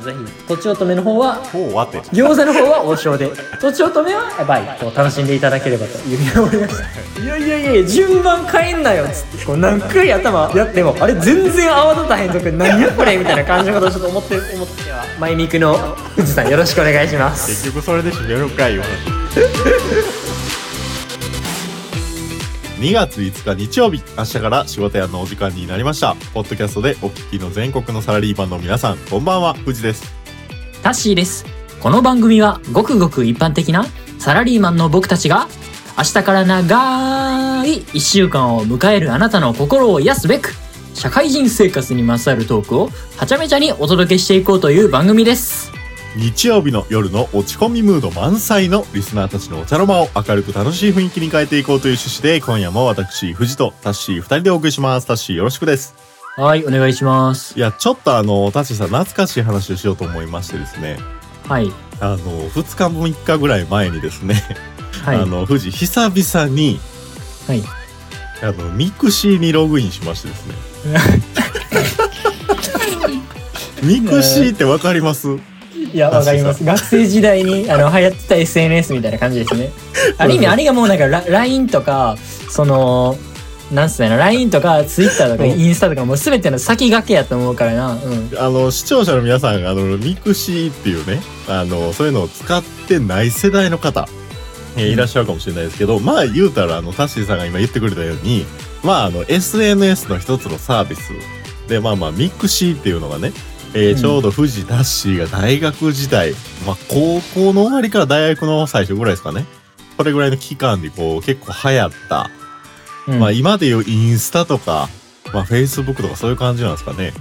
のぜひとちおとめの方はほうわて。餃子の方は王将でとちおとめはやばいこう楽しんでいただければというふうに思いましたいやいやいや順番変えんなよっつって。こう何回頭やってもあれ全然泡立たへんとか何やこれみたいな感じのことをちょっと思って思ってはマイミクの富士さんよろしくお願いします。結局それで締めるかいよ2月5日日曜日明日から仕事屋のお時間になりました。ポッドキャストでお聞きの全国のサラリーマンの皆さんこんばんは。藤です。タッシーです。この番組はごくごく一般的なサラリーマンの僕たちが明日から長い1週間を迎えるあなたの心を癒すべく社会人生活にまつわるトークをはちゃめちゃにお届けしていこうという番組です。日曜日の夜の落ち込みムード満載のリスナーたちのお茶の間を明るく楽しい雰囲気に変えていこうという趣旨で今夜も私藤とタッシー2人でお送りします。タッシーよろしくですはいお願いします。いやちょっとあのタッシーさん懐かしい話をしようと思いましてですね。はい。あの2日も3日ぐらい前にですね、はい。あの富士久々にはい。あのミクシーにログインしましてですね。ミクシーってわかります？いやわかります。学生時代にあの流行ってた SNS みたいな感じですね。ある意味あれがもうなんかラ LINE とかそのなんすかね LINE とか Twitter とかうん。インスタとかもう全ての先駆けやと思うからな。うん。あの視聴者の皆さんがあのミクシーっていうねあのそういうのを使ってない世代の方、えーうん。いらっしゃるかもしれないですけど、まあ言うたらあのタッシーさんが今言ってくれたようにまああの SNS の一つのサービスでまあまあミクシーっていうのがねえーうんちょうど富士タッシーが大学時代、まあ、高校の終わりから大学の最初ぐらいですかね。それぐらいの期間にこう結構流行った。うんまあ今でいうインスタとか、まあ Facebook とかそういう感じなんですかね。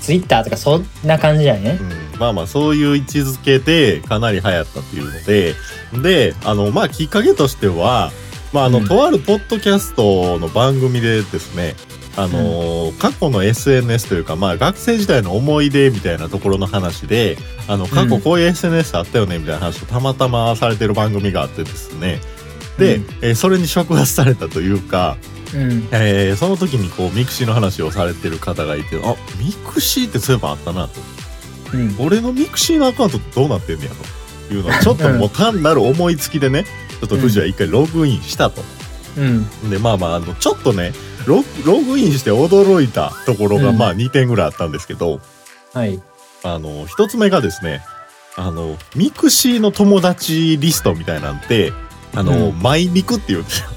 Twitter とかそんな感じだよねうん、まあまあそういう位置づけでかなり流行ったっていうので、で、あの、まあきっかけとしては、まああの、うんとあるポッドキャストの番組でですね、あのー過去の SNS というか、まあ学生時代の思い出みたいなところの話で、あの、過去こういう SNS あったよねみたいな話をたまたまされてる番組があってですね、で、うん。えーそれに触発されたというか、うん。えーその時にこうミクシーの話をされてる方がいて、あ、ミクシーってそういえばあったなと。うん。俺のミクシーのアカウントどうなってんねやと。いうのをちょっともう単なる思いつきでねちょっと富士は一回ログインしたと。うん。でまあまああのちょっとねロログインして驚いたところがうん。まあ2点ぐらいあったんですけど、はい。あの一つ目がですねあのミクシーの友達リストみたいなんてあの、うん。マイミクっていうんですよ。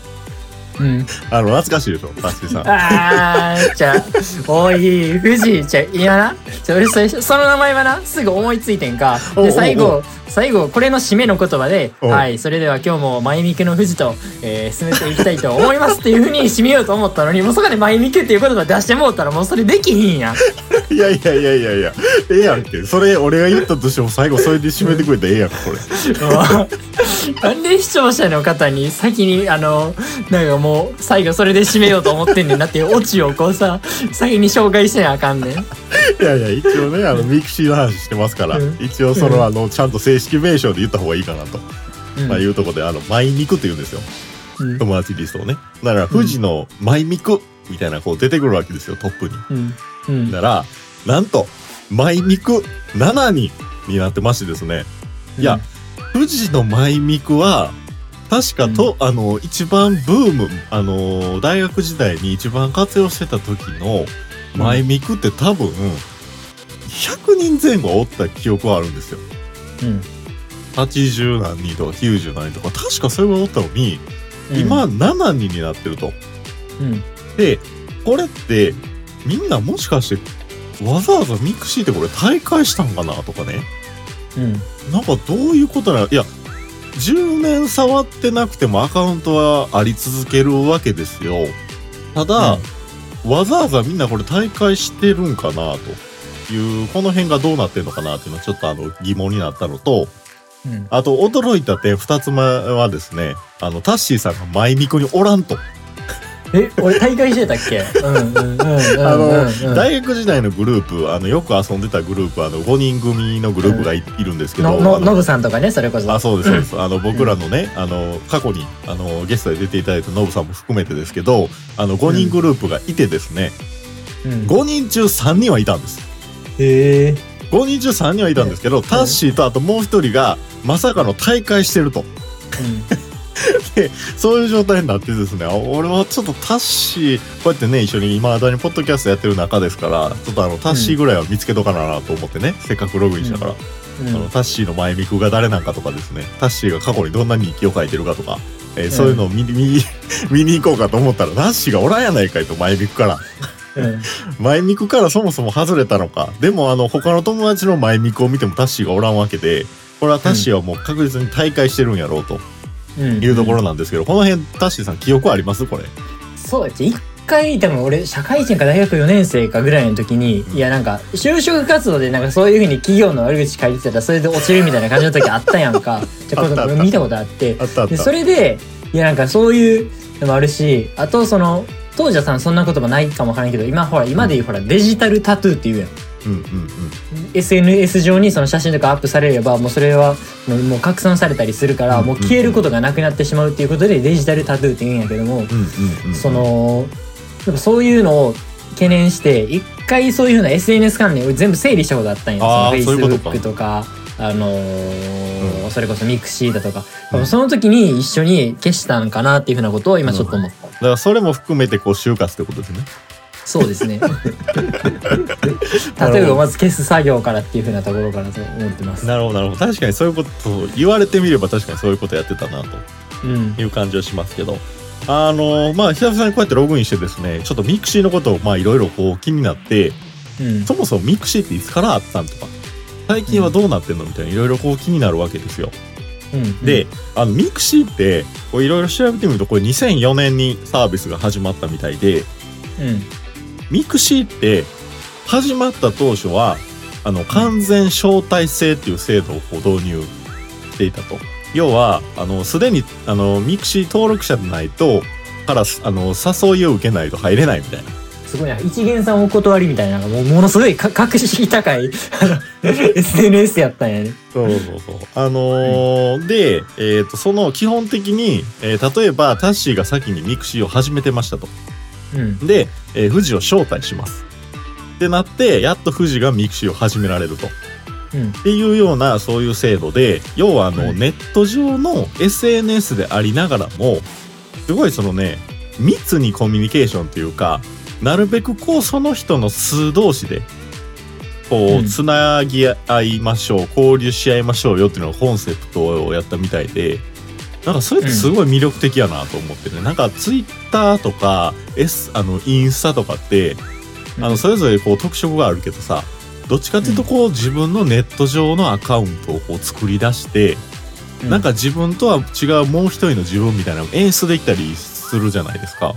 うん。あの懐かしいでしょ？タッシーさん。あーじゃあおい富士じゃあ今な？ちょ俺それその名前はな？すぐ思いついてんか？おうおうおう。で最後最後これの締めの言葉で「おう。はいそれでは今日もマイミクの富士と、えー進めていきたいと思います」っていうふうに締めようと思ったのにもうそこで「マイミク」っていう言葉出してもうたらもうそれできひんやんいやいやいやいやいやええやんけ。それ俺が言ったとしても最後それで締めてくれたらええやんかこれ。なんで視聴者の方に先にあのなんかもう最後それで締めようと思ってんねんなっていうオチをこうさ先に紹介してなあかんねん。いやいや一応ねあのミクシーの話してますから、うん。一応その、あのちゃんと正式名称で言った方がいいかなと、うん。まあ、いうところであのマイミクって言うんですよ。うん。友達リストをね。だから富士のマイミクみたいなこう出てくるわけですよトップにうん。うんだからなんとマイミク7人になってましてですね。いや、富士のマイミクは確かと、あの一番ブームあの大学時代に一番活用してた時のマイミクって多分100人前後おった記憶はあるんですよ。うん。80何人とか90何人とか確かそれがおったのに、うん。今7人になってると。うん。でこれってみんなもしかしてわざわざミクシーってこれ退会したんかなとかね。うん。なんかどういうことなの？いや10年触ってなくてもアカウントはあり続けるわけですよ。ただ、わざわざみんなこれ退会してるんかなと。いうこの辺がどうなってんのかなっていうのはちょっとあの疑問になったのとうん。あと驚いた点2つ目はですねあのタッシーさんがマイミクにおらんとえ俺大会してたっけ？あの、大学時代のグループあのよく遊んでたグループあの5人組のグループがい,、るんですけどノブさんとかねそれこそ。あそうですそうです、あの僕らのねあの過去にあのゲストで出ていただいたノブさんも含めてですけどあの5人グループがいてですね、うん。5人中3人はいたんです。へえ。5 5人中3人はいたんですけど、タッシーとあともう一人がまさかの大会してると。そういう状態になってですね、俺はちょっとタッシー、こうやってね、一緒に今だにポッドキャストやってる中ですから、ちょっとあの、タッシーぐらいは見つけとかななと思ってね、せっかくログインしたから。うん。あのタッシーの前ミクが誰なんかとかですねタッシーが過去にどんな日記を書いてるかとか、えーそういうのを見,、見 見に行こうかと思ったらタッシーがおらんやないかいと前ミクから。うん。前ミクからそもそも外れたのか。でもあの他の友達の前ミクを見てもタッシーがおらんわけでこれはタッシーはもう確実に大会してるんやろうと。うんいうところなんですけど、この辺タッシーさん記憶あります？これ。そうです。一回多分俺社会人か大学4年生かぐらいの時に、いやなんか就職活動でなんかそういうふうに企業の悪口書いてたらそれで落ちるみたいな感じの時あったやんか。じゃこれ見たことあって。あったあった。でそれでいやなんかそういうのもあるしあとその当時はさんそんな言葉ないかもわからんけど今ほら今で言うほらデジタルタトゥーっていうやんうんうんうん。SNS 上にその写真とかアップされればもうそれはもうもう拡散されたりするからうんもう消えることがなくなってしまうっていうことでデジタルタトゥーって言うんやけどもうんうんうんそのやっぱそういうのを懸念して一回そういうふうな SNS 関連を全部整理したことあったんよあーその Facebook とか。あのーうん。それこそミクシーだとか、うんその時に一緒に消したんかなっていうふうなことを今ちょっと思った、だからそれも含めてこう終活ってことですねそうですね。例えばまず消す作業からっていうふうなところからと思ってます。なるほどなるほど。確かにそういうことを言われてみれば確かにそういうことやってたなとうん。いう感じはしますけど。あのまあ久々にこうやってログインしてですねちょっとミクシーのことをまあいろいろこう気になってうん。そもそもミクシーっていつからあったんとか最近はどうなってんのみたいないろいろこう気になるわけですよ。うんであのミクシーってこういろいろ調べてみるとこれ2004年にサービスが始まったみたいでうんミクシーって始まった当初はあの完全招待制っていう制度を導入していたと。要はあのすでにあのミクシー登録者でないとからあの誘いを受けないと入れないみたいな。すごいな一見さんお断りみたいなもうものすごいか格式高いあの SNS やったんやねそうそうそう。あのーで、えっ、と、その基本的に、えー例えばタッシーが先にミクシーを始めてましたと。うんで、えー富士を招待します。ってなって、やっと富士がミクシーを始められると。うんっていうようなそういう制度で要はあの、うんネット上の SNS でありながらもすごいそのね密にコミュニケーションっていうかなるべくこうその人の数同士でこううんつなぎ合いましょう、交流し合いましょうよっていうのがコンセプトをやったみたいでなんかそれってすごい魅力的やなと思ってね、なんかツイッターとか、S、あのインスタとかってあのそれぞれこう特色があるけどさどっちかっていうとこう自分のネット上のアカウントをこう作り出して、うなんか自分とは違うもう一人の自分みたいなのを演出できたりするじゃないですか。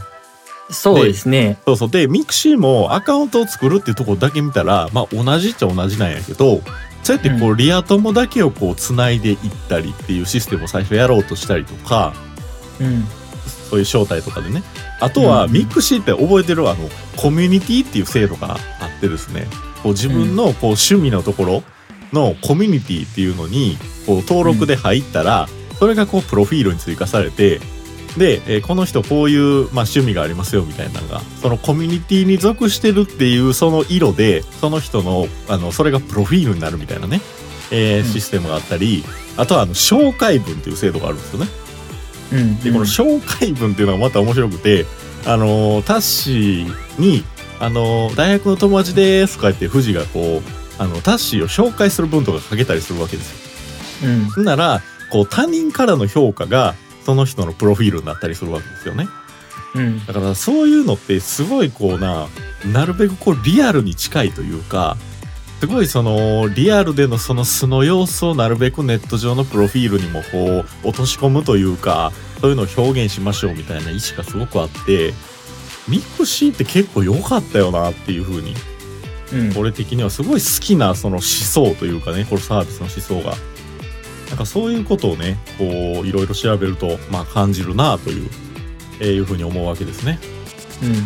そうですね。そうそう。で、ミクシーもアカウントを作るっていうところだけ見たら、まあ同じっちゃ同じなんやけど、そうやってこううリア友だけをこう繋いでいったりっていうシステムを最初やろうとしたりとか、うん。そういう招待とかでね。あとは、うんミクシーって覚えてるあの、コミュニティっていう制度があってですね、こう自分のこう趣味のところのコミュニティっていうのに、こう登録で入ったら、それがこうプロフィールに追加されて、で、えーこの人こういう、まあ、趣味がありますよみたいなのが、そのコミュニティに属してるっていうその色で、その人の、あの、それがプロフィールになるみたいなね、えーうんシステムがあったり、あとはあの、紹介文っていう制度があるんですよね。うんでこの紹介文っていうのがまた面白くて、あのータッシーに「あのー大学の友達です」とか言って富士がこうあのタッシーを紹介する文とか書けたりするわけですよ。うんならこう他人からの評価がその人のプロフィールになったりするわけですよね。うん。だからそういうのってすごいこうななるべくこうリアルに近いというかすごいそのリアルでのその素の様子をなるべくネット上のプロフィールにもこう落とし込むというかそういうのを表現しましょうみたいな意思がすごくあってミクシーって結構良かったよなっていう風にうん。俺的にはすごい好きなその思想というかねこのサービスの思想がなんかそういうことをねこういろいろ調べるとまあ感じるなという、えーいう風に思うわけですね。うんうんうん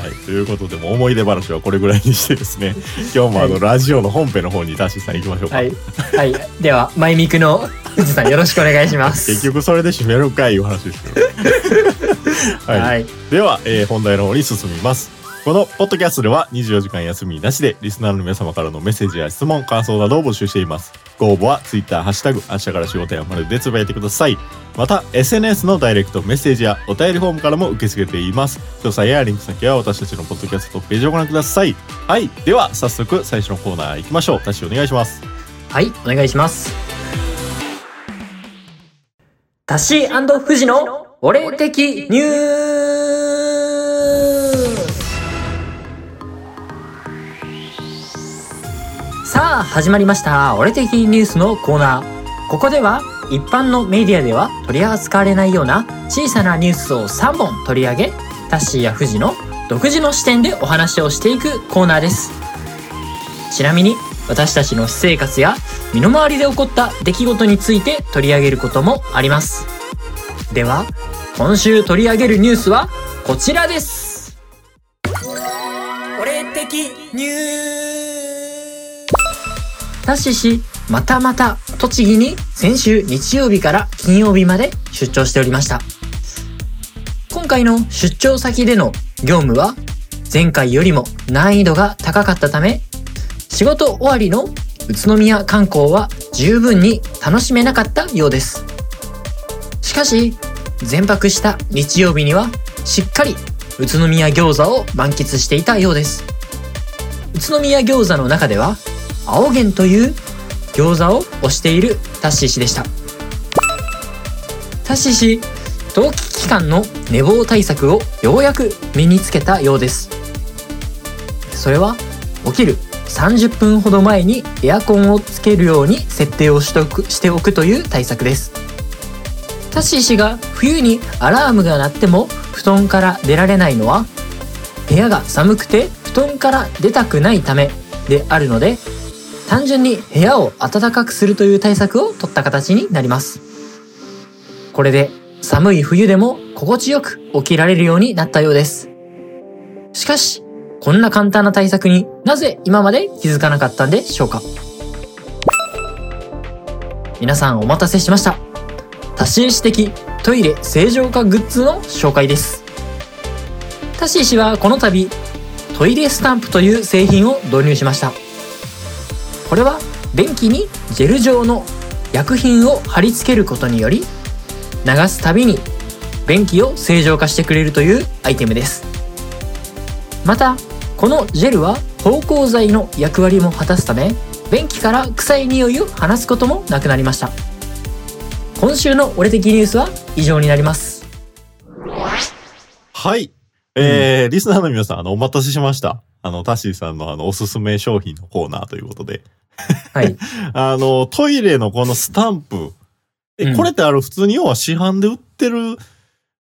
はい、ということでもう思い出話はこれぐらいにしてですね。今日もあの、はい。ラジオの本編の方にダッシーさん行きましょうか、はい。はい。ではマイミクの富士さんよろしくお願いします。結局それで締めるかいいう話ですけど はい、はい。では、えー本題の方に進みます。このポッドキャストでは24時間休みなしでリスナーの皆様からのメッセージや質問、感想などを募集しています。ご応募は Twitter、ハッシュタグ、明日から仕事やまるでつぶやいてください。また、SNS のダイレクトメッセージやお便りフォームからも受け付けています。詳細やリンク先は私たちのポッドキャストページをご覧ください。はい。では、早速最初のコーナー行きましょう。タッシーお願いします。はい、お願いします。タッシー富士の俺的ニュースさあ、始まりました。俺的ニュースのコーナー。ここでは一般のメディアでは取り扱われないような小さなニュースを3本取り上げ、タッシーや富士の独自の視点でお話をしていくコーナーです。ちなみに私たちの私生活や身の回りで起こった出来事について取り上げることもあります。では、今週取り上げるニュースはこちらです。俺的ニュータッシー氏、またまた栃木に先週日曜日から金曜日まで出張しておりました。今回の出張先での業務は前回よりも難易度が高かったため仕事終わりの宇都宮観光は十分に楽しめなかったようです。しかし、全泊した日曜日にはしっかり宇都宮餃子を満喫していたようです。宇都宮餃子の中では青源という餃子を推しているタッシー氏でした。タッシー氏、冬季期間の寝坊対策をようやく身につけたようです。それは起きる30分ほど前にエアコンをつけるように設定をしておくしておくという対策ですタッシー氏が冬にアラームが鳴っても布団から出られないのは部屋が寒くて布団から出たくないためであるので単純に部屋を暖かくするという対策を取った形になりますこれで寒い冬でも心地よく起きられるようになったようですしかしこんな簡単な対策になぜ今まで気づかなかったんでしょうか皆さんお待たせしました。多心視的トイレ正常化グッズの紹介です。タシー氏はこの度トイレスタンプという製品を導入しました。これは便器にジェル状の薬品を貼り付けることにより流すたびに便器を正常化してくれるというアイテムです。またこのジェルは芳香剤の役割も果たすため便器から臭い匂いを放つこともなくなりました今週の俺的ニュースは以上になりますはい。えーリスナーの皆さん、あの、お待たせしました。あの、タッシーさんのあの、おすすめ商品のコーナーということで。はいあの、トイレのこのスタンプ。え、うんこれってある普通に要は市販で売ってる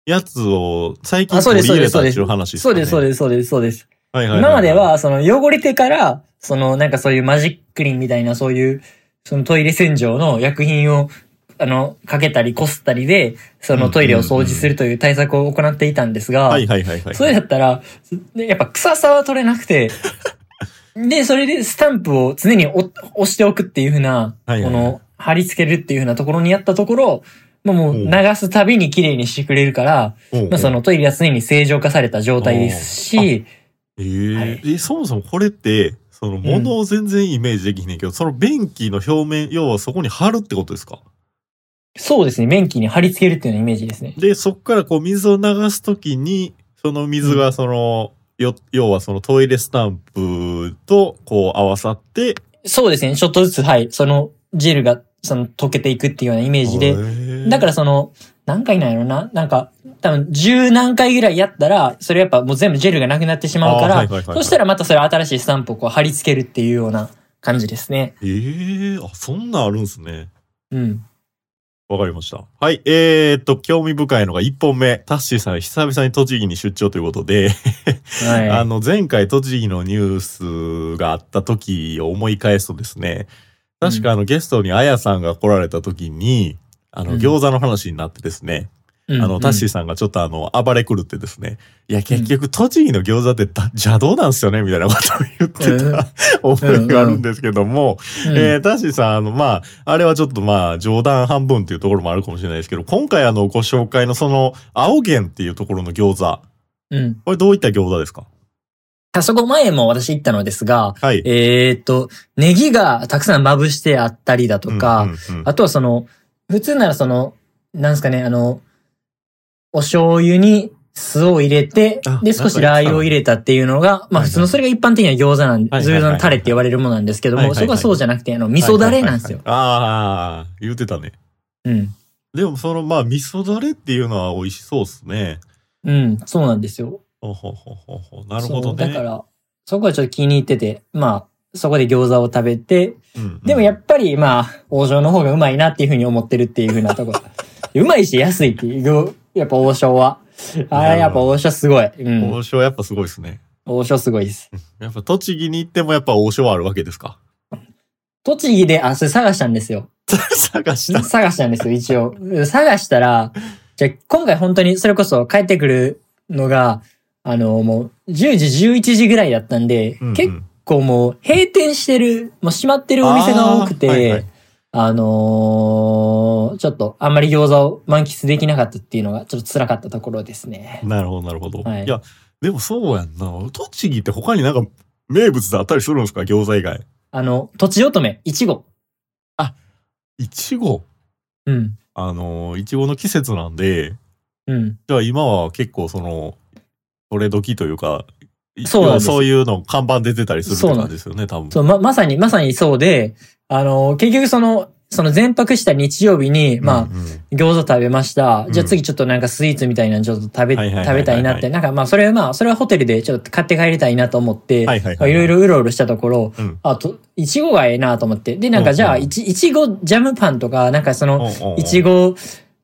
やつを最近取り入れたっていう話ですかね。そうですそうですそうですそうですはいはいはい今まで、はその汚れてからそのなんかそういうマジックリンみたいなそういうそのトイレ洗浄の薬品をあのかけたりこすったりでそのトイレを掃除するという対策を行っていたんですが、はいはいはいはい。それだったら、でやっぱ臭さは取れなくて、で、それでスタンプを常に押押しておくっていう風な、はいはいはい。この、貼り付けるっていう風なところにやったところ、まあもううん。流すたびに綺麗にしてくれるから、うん。うんまあそのトイレは常に正常化された状態ですし、えーはい。えそもそもこれって、その物を全然イメージできひんねんけど、その便器の表面、要はそこに貼るってことですか？そうですね、便器に貼り付けるっていうようなイメージですね。で、そっからこう水を流すときに、その水がその、よ、要はそのトイレスタンプとこう合わさって、そうですね、ちょっとずつ、はい、そのジェルがその溶けていくっていうようなイメージで、だかららその、何回なんやろな。なんか、多分十何回ぐらいやったら、それやっぱもう全部ジェルがなくなってしまうから、そしたらまたそれ新しいスタンプをこう貼り付けるっていうような感じですね。ええあ、そんなんあるんすね。うん。わかりました。はい。えー、っと、興味深いのが1本目。タッシーさん、久々に栃木に出張ということで、はい。あの、前回栃木のニュースがあった時を思い返すとですね、確かあの、ゲストにあやさんが来られた時に、あの、うん餃子の話になってですね、うんあの、タッシーさんがちょっとあの、暴れ狂ってですね、いや、結局、栃木の餃子ってだ邪道なんすよね、みたいなことを言ってた、覚えがあるんですけども、うん。えー、タッシーさん、あの、まあ、あれはちょっとまあ、冗談半分っていうところもあるかもしれないですけど、今回あの、ご紹介のその、青源っていうところの餃子、うん。これどういった餃子ですか？あそこ前も私行ったのですが、はい。えーっと、ネギがたくさんまぶしてあったりだとか、うんうんうん。あとはその、普通ならその、なんですかね、あの、お醤油に酢を入れてあ、で、少しラー油を入れたっていうのが、まあ普通のそれが一般的な餃子なんで、餃子のタレって言われるものなんですけども、そこはそうじゃなくて、あの、味噌だれなんですよ。ああ、言うてたね。うん。でもその、まあ、味噌だれっていうのは美味しそうっすね。うん、そうなんですよ。ほほほほほなるほどね。だから、そこはちょっと気に入ってて、まあ、そこで餃子を食べて、うんうんでもやっぱり、まあ、王将の方がうまいなっていうふうに思ってるっていうふうなところ。うまいし安いっていう、やっぱ王将は。あれ、やっぱ王将すごい。うん。王将やっぱすごいですね。王将すごいです。やっぱ栃木に行ってもやっぱ王将はあるわけですか？栃木で、あ、それ探したんですよ。探した。探したんですよ、一応。探したら、じゃあ今回本当にそれこそ帰ってくるのが、あの、もう10時、11時ぐらいだったんで、うんうん結構もう閉店してる、もう閉まってるお店が多くて、はいはいのーちょっとあんまり餃子を満喫できなかったっていうのがちょっと辛かったところですね。なるほど、なるほど。はいいや、でもそうやんな。栃木って他になんか名物であったりするんですか餃子以外？あの、とちおとめ、いちご。いちご。うん。あの、いちごの季節なんで、うん。じゃあ今は結構その、取れ時というか、そうそういうの看板出てたりするってそうなん感じです。よね、多分。そう、ま、まさに、まさにそうで、あの、結局その、その全泊した日曜日に、まあ、うん。うん餃子食べました。うん。じゃあ次ちょっとなんかスイーツみたいなのちょっと食べ、食べたいなって。なんかまあそれはまあ、それはホテルでちょっと買って帰りたいなと思って、はいろいろうろうろしたところ、うん。あと、いちごがええなと思って。で、なんうんかじゃあ、いち、いちごジャムパンとか、なんかその、うんうんうん。いちご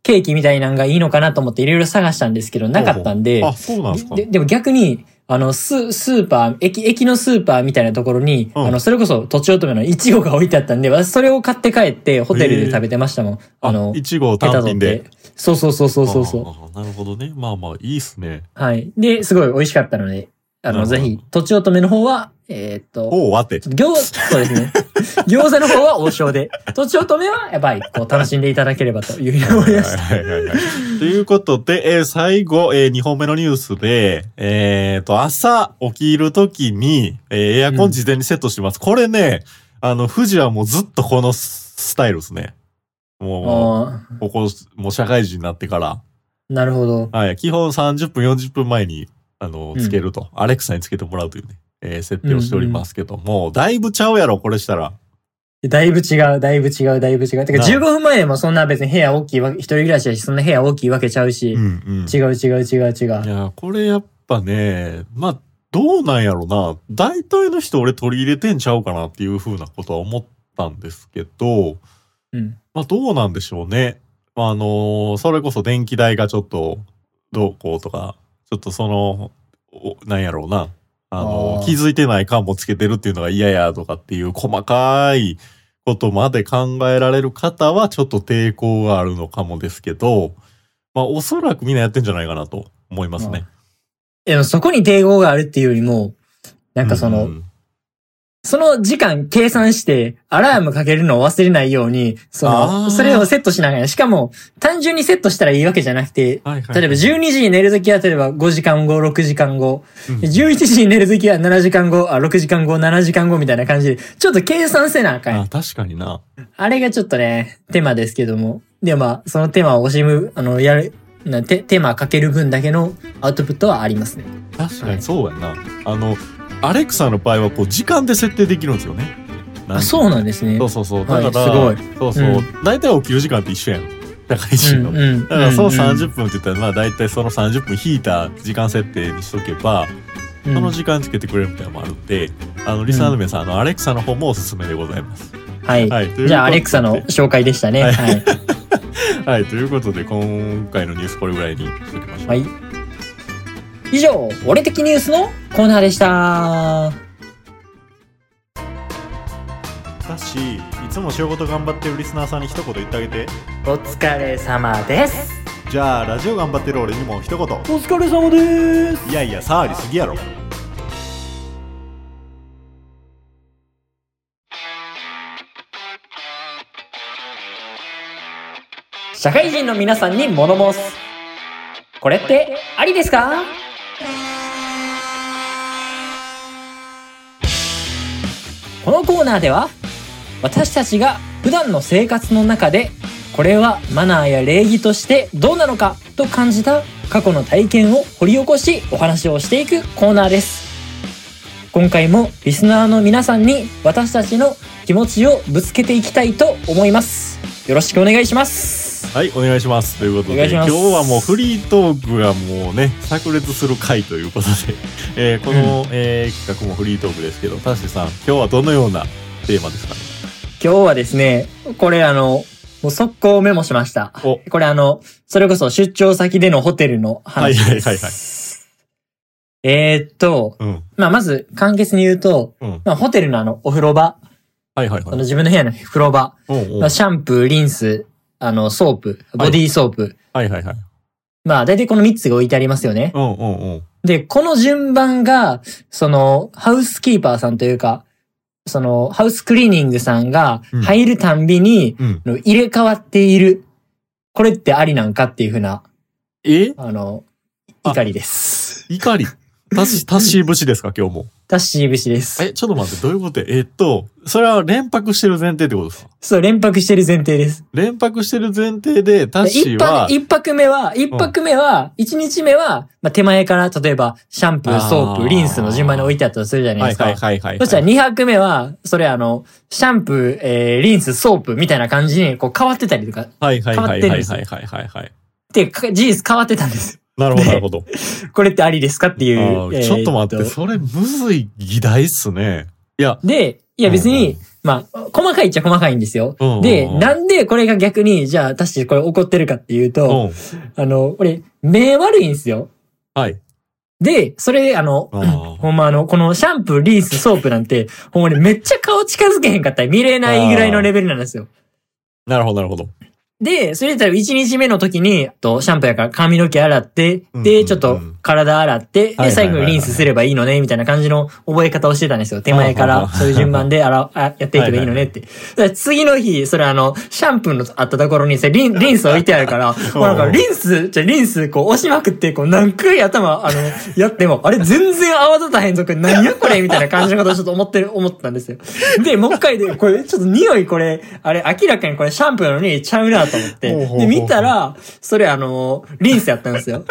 ケーキみたいなのがいいのかなと思っていろいろ探したんですけど、なかったんで、あ、そうなんですか。ででも逆に、あの、ス、スーパー、駅、駅のスーパーみたいなところに、うんあの、それこそ、とちおとめのいちごが置いてあったんで、私それを買って帰って、ホテルで食べてましたもん。あの、いちごを単品で。そうそうそうそうそうそう。なるほどね。まあまあ、いいっすね。はい。で、すごい美味しかったので、あの、ぜひ、とちおとめの方は、えーっと、おう、わて。餃、そうですね。餃子の方は王将で、とちおとめは、やっぱり、こう、楽しんでいただければというふうに思いました。はいはいはいはい。ということで、えー最後、え2本目のニュースで、えっ、と、朝起きるときに、えーエアコン事前にセットします。これね、あの、富士はもうずっとこのススタイルですね。もあう、ここ、もう社会人になってから。ーなるほど。はい。基本30分、40分前に、あの、うんつけると。アレクサにつけてもらうというね、えー設定をしておりますけども、だいぶちゃうやろ、これしたら。だいぶ違う、だいぶ違う、だいぶ違う。てか、なあ15分前でもそんな別に部屋大きいわけ、一人暮らしだし、そんな部屋大きいわけちゃうし、うんうん。違う違う違う違。いうや、これやっぱね、まあ、どうなんやろな。大体の人俺取り入れてんちゃうかなっていうふうなことは思ったんですけど、うん。まあどうなんでしょうね。まああのそれこそ電気代がちょっとどうこうとか、ちょっとその、おなんやろうな。あの気づいてない感もつけてるっていうのが嫌やとかっていう細かいことまで考えられる方はちょっと抵抗があるのかもですけど、まあおそらくみんなやってんじゃないかなと思いますね。でもそこに抵抗があるっていうよりも、なんかその、うんその時間計算して、アラームかけるのを忘れないように、その、それをセットしながら、しかも、単純にセットしたらいいわけじゃなくて、はいはい例えば12時に寝るときは、例えば5時間後、6時間後、うんで11時に寝るときは7時間後、あ、6時間後、7時間後みたいな感じで、ちょっと計算せなあかんあ、確かにな。あれがちょっとね、手間ですけども。でもまあ、その手間を惜しむ、あの、やる、な手手間かける分だけのアウトプットはありますね。確かにそうやな。あの、アレクサの場合はこう時間で設定できるんですよね。あ、そうなんですね。そうそうそう。はいだから、すごいそうそうう。大体起きる時間って一緒やん。社会人の。うんうん。だからそのうんうん30分って言ったら、まあ大体その30分引いた時間設定にしとけば、うんその時間つけてくれるみたいなのもあるんで、あの、リスナーの皆さん、あの、アレクサの方もおすすめでございます。はい。はい。じゃあ、アレクサの紹介でしたね。ははいい。はい。ということで、今回のニュースこれぐらいにしときましょう。はい。以上、俺的ニュースのコーナーでした。だし、いつも仕事頑張ってるリスナーさんに一言言ってあげて。お疲れ様です。じゃあ、ラジオ頑張ってる俺にも一言。お疲れ様です。いやいや、触りすぎやろ。社会人の皆さんに物申す。これってありですか？このコーナーでは私たちが普段の生活の中でこれはマナーや礼儀としてどうなのかと感じた過去の体験を掘り起こしお話をしていくコーナーです。今回もリスナーの皆さんに私たちの気持ちをぶつけていきたいと思います。よろしくお願いします。はい、お願いします。ということで、今日はもうフリートークがもうね、炸裂する回ということで、えーこの、えー企画もフリートークですけど、タッシーさん、今日はどのようなテーマですか？ね今日はですねこれあのもう速攻メモしました。お。これあのそれこそ出張先でのホテルの話です、はいはいはいはい。えーっと、うん。まあ、まず、簡潔に言うと、うん。まあ、ホテルのあの、お風呂場、はいはいはい。その自分の部屋の風呂場、おうおう。まあ、シャンプー、リンス、あの、ソープ、ボディーソープ。はいはいはい。まあ、大体この3つが置いてありますよね。うんうんうん。で、この順番が、その、ハウスキーパーさんというか、その、ハウスクリーニングさんがうん入るたんびに、うん。の入れ替わっている。これってありなんかっていうふうな、え？あの、あ怒りです。怒り。タッシー、タッシー節ですか、今日も？タッシー節です。え、ちょっと待って、どういうこと？えっと、それは連泊してる前提ってことですか？そう、連泊してる前提です。連泊してる前提で、タッシーは泊、、一泊目は、一泊目は、一日目は、まあ、手前から、例えば、シャンプー、ソープ、リンスの順番に置いてあったとするじゃないですか。はいはいはいはい。そしたら二泊目は、それあの、シャンプー、えー、リンス、ソープみたいな感じに、こう変わってたりとか、はいはいはいはいはいはいはいはい。で、か事実変わってたんです。なるほどでなるほど。これってありですかっていう。ちょっと待って、とそれむずい議題っすね。いや、で、いや別に、うんまあ、細かいっちゃ細かいんですよ。うんうんうんで、なんでこれが逆に、じゃあ、私これ怒ってるかっていううと、ん。あの、俺、目悪いんですよ。はい。で、それで、あの、ほんまあの、このシャンプー、リンス、ソープなんて、ほんまにめっちゃ顔近づけへんかったら見れないぐらいのレベルなんですよ。なるほどなるほど。で、それ言ったら1日目の時に、とシャンプーやから髪の毛洗って、で、うんちょっと体洗って、で、最後にリンスすればいいのね、みたいな感じの覚え方をしてたんですよ。手前から、そういう順番で洗やっていけばいいのねって。次の日、それあの、シャンプーのあったところにさ、リン、リンス置いてあるから、もうなんかリンス、じゃあリンスこう押しまくって、こう何回頭、あの、やっても、あれ全然泡立たへんぞ、これ何やこれみたいな感じのことをちょっと思ってる、思ってたんですよ。で、もう一回で、これちょっと匂いこれ、あれ明らかにこれシャンプーなのにちゃうなと思って。で、見たら、それあの、リンスやったんですよ。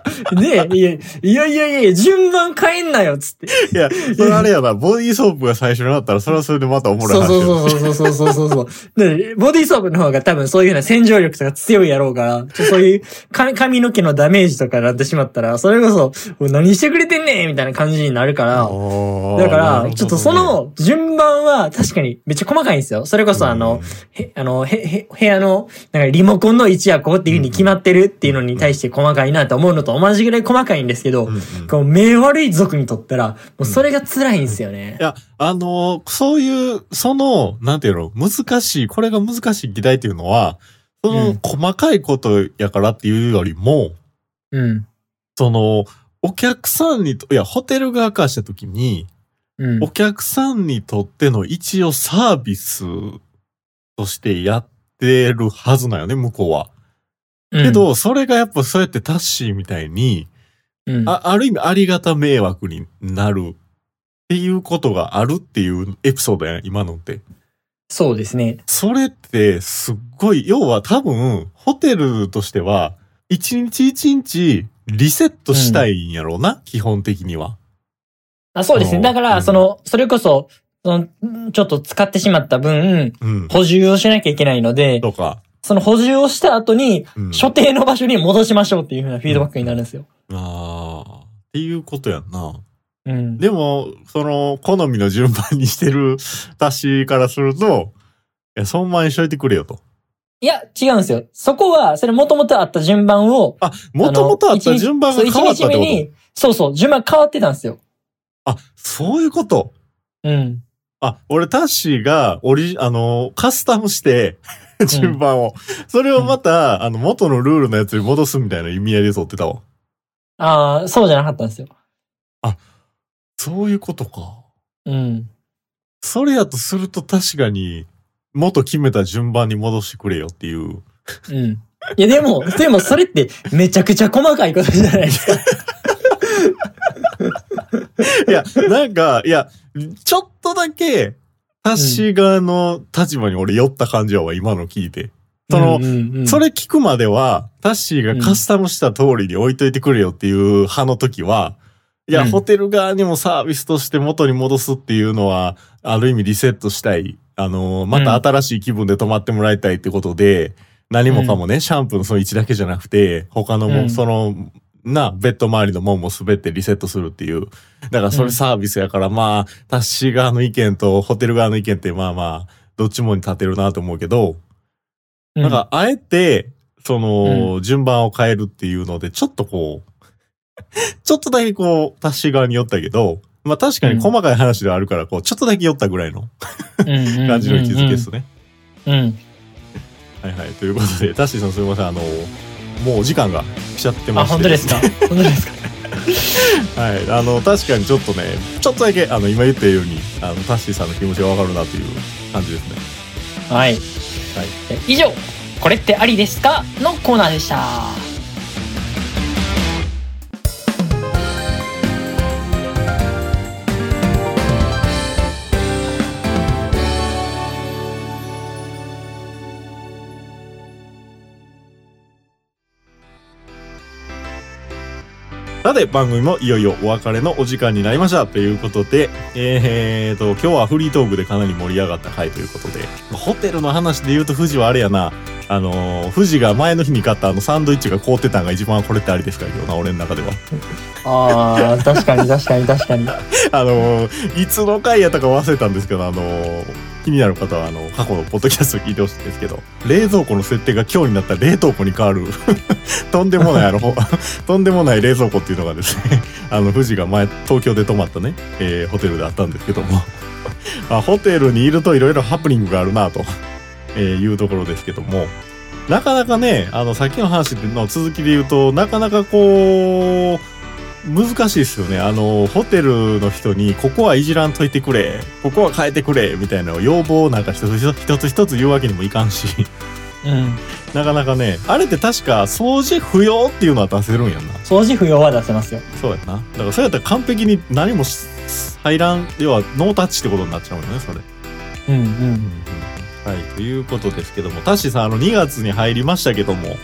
で、いや、いやいやいや、順番変えんなよ、つって。いや、それあれやな、ボディーソープが最初になったら、それはそれでまたおもろいそう話そうそうそうそうそうそう。で、ボディーソープの方が多分そういうような洗浄力とか強いやろうから、ちょそういうか髪の毛のダメージとかになってしまったら、それこそ、お何してくれてんねんみたいな感じになるから、だから、ちょっとそ、の順番は確かにめっちゃ細かいんですよ。それこそあの、へ、あの、へ、へ、部屋の、なんかリモコンの位置はこうっていう風に決まってるっていうのに対して細かいなと思うのと同じぐらい細かいんですけど、うんうんこう目悪い族にとったら、もうそれが辛いんですよね。いや、あのーそういう、その、なんていうの、難しい、これが難しい議題っていうのは、その、うん細かいことやからっていうよりも、うん。その、お客さんにと、いや、ホテル側からしたときに、うんお。客さんにとっての一応サービスとしてやってるはずなんよね、向こうは。けど、それがやっぱそうやってタッシーみたいに、うん、あある意味ありがた迷惑になるっていうことがあるっていうエピソードやん、今のって。そうですね。それってすっごい、要は多分、ホテルとしては、一日一日リセットしたいんやろうな、基本的には。あそうですね。うんだから、うんその、それこそ、その、ちょっと使ってしまった分、うん。補充をしなきゃいけないので、とか。その補充をした後に、うん、所定の場所に戻しましょうっていうふうなフィードバックになるんですよ。ああ。っていうことやんな。うん。でも、その、好みの順番にしてる私からすると、いや、そんまにしといてくれよと。いや、違うんですよ。そこは、それ元々あった順番を、あ、もともとあった順番が変わったってこと？に、そうそう、順番変わってたんですよ。あ、そういうこと？うん。あ、俺タッシーが、オリジ、あの、カスタムして、順番を。それをまた、あの、元のルールのやつに戻すみたいな意味合いで取ってたわ。ああ、そうじゃなかったんですよ。そういうことか。うん。それやとすると確かに、元決めた順番に戻してくれよっていう。うん。いや、でも、でもそれってめちゃくちゃ細かいことじゃないですか。いや、なんか、いや、ちょっとだけ、タッシー側の立場に俺寄った感じやわ、今の聞いて。その、うんうんうんそれ聞くまでは、タッシーがカスタムした通りに置いといてくれよっていう派の時は、いや、うんホテル側にもサービスとして元に戻すっていうのは、ある意味リセットしたい。あの、また新しい気分で泊まってもらいたいってことで、何もかもね、シャンプーのその位置だけじゃなくて、他のも、うんその、な、ベッド周りのもんも滑ってリセットするっていう。だからそれサービスやから、まあ、タッシー側の意見とホテル側の意見って、まあまあ、どっちもに立てるなと思うけど、なんか、あえて、その、順番を変えるっていうので、ちょっとこう、ちょっとだけこう、タッシー側に寄ったけど、まあ確かに細かい話ではあるから、こう、ちょっとだけ寄ったぐらいの感 感じの位置づけですね。うん。うん。はいはい。ということで、タッシーさんすみません、あの、もうお時間が来ちゃってまあ、して。本当ですか？本当ですか？はい。あの、確かにちょっとね、ちょっとだけ、あの、今言ったように、あの、タッシーさんの気持ちがわかるなという感じですね。はい。はい。以上、これってありですか？のコーナーでした。さて、番組もいよいよお別れのお時間になりました。ということで、えーと、今日はフリートークでかなり盛り上がった回ということで、ホテルの話で言うと富士はあれやな、あのー、富士が前の日に買ったあのサンドイッチが凍ってたんが一番これってありですかよな、俺の中では。ああ、確かに確かに確かに。あのー、いつの回やったか忘れたんですけど、あのー、気になる方は、あの、過去のポッドキャストを聞いてほしいんですけど、冷蔵庫の設定が今日になったら冷凍庫に変わる、とんでもない、あの、とんでもない冷蔵庫っていうのがですね、あの、富士が前、東京で泊まったね、えーホテルであったんですけども、あホテルにいるといろいろハプニングがあるなと、えーいうところですけども、なかなかね、あの、さっきの話の続きで言うと、なかなかこう、難しいですよね。あの、ホテルの人に、ここはいじらんといてくれ、ここは変えてくれ、みたいな要望をなんか一つ一つ一つ言うわけにもいかんし、うん。なかなかね、あれって確か掃除不要っていうのは出せるんやんな。掃除不要は出せますよ。そうやな。だからそれやったら完璧に何もし入らん、要はノータッチってことになっちゃうよね、それ。うんうん。はい、ということですけども、タッシーさん、あの、2月に入りましたけども、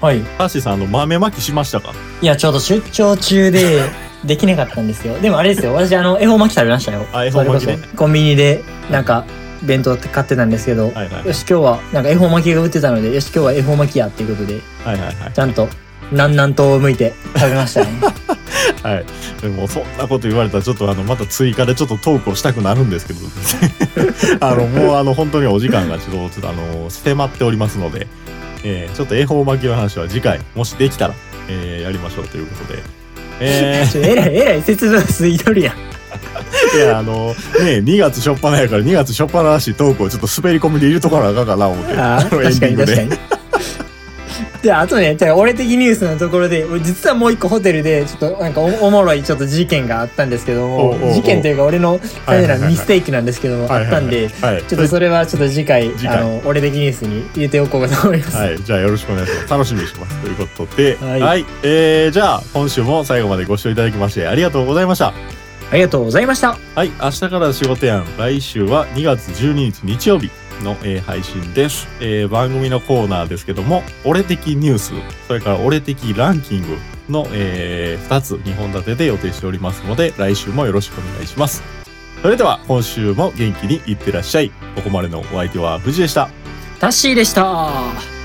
はい。タッシーさん、あの、豆まきしましたか？いや、ちょうど出張中で、できなかったんですよ。でもあれですよ。私、あの、恵方巻き食べましたよ。あ恵方巻きねそれこそコンビニで、なんか、弁当買ってたんですけど、はいはい。よし、今日は、なんか恵方巻きが売ってたので、よし、今日は恵方巻きやっていうことで、はいはいはい。ちゃんと、南南東を向いて食べましたね。はい。でも、そんなこと言われたら、ちょっとあの、また追加でちょっとトークをしたくなるんですけど、あの、もうあの、本当にお時間がちょっと、ちょっとあの、迫っておりますので、えーちょっと恵方巻きの話は次回、もしできたら、えーやりましょうということで。え ちょえらい、えらい説明すいとるやん。ー、いや、あの、ね、2月初っ端やから、2月初っ端らしいトークをちょっと滑り込みで入れとかなあかんかな、思って。ああ、確かに確かに。で、あとね、じゃあ俺的ニュースのところで、俺実はもう一個ホテルで、ちょっとなんかおおもろいちょっと事件があったんですけどもおうおうおう、事件というか俺のはいはいはいはいミステイクなんですけども、あったんで、はい。ちょっとそれはちょっと次回、次回あの、俺的ニュースに入れておこうかと思います。はい。じゃあよろしくお願いします。楽しみにしてます。ということで、は。はいいえー、じゃあ、今週も最後までご視聴いただきまして、ありがとうございました。ありがとうございました。はい。明日から仕事やん。来週は2月12日日曜日の、えー配信です、えー番組のコーナーですけども、俺的ニュース、それから俺的ランキングの、え2つ、2本立てで予定しておりますので、来週もよろしくお願いします。それでは、今週も元気にいってらっしゃい。ここまでのお相手は藤でした。タッシーでした。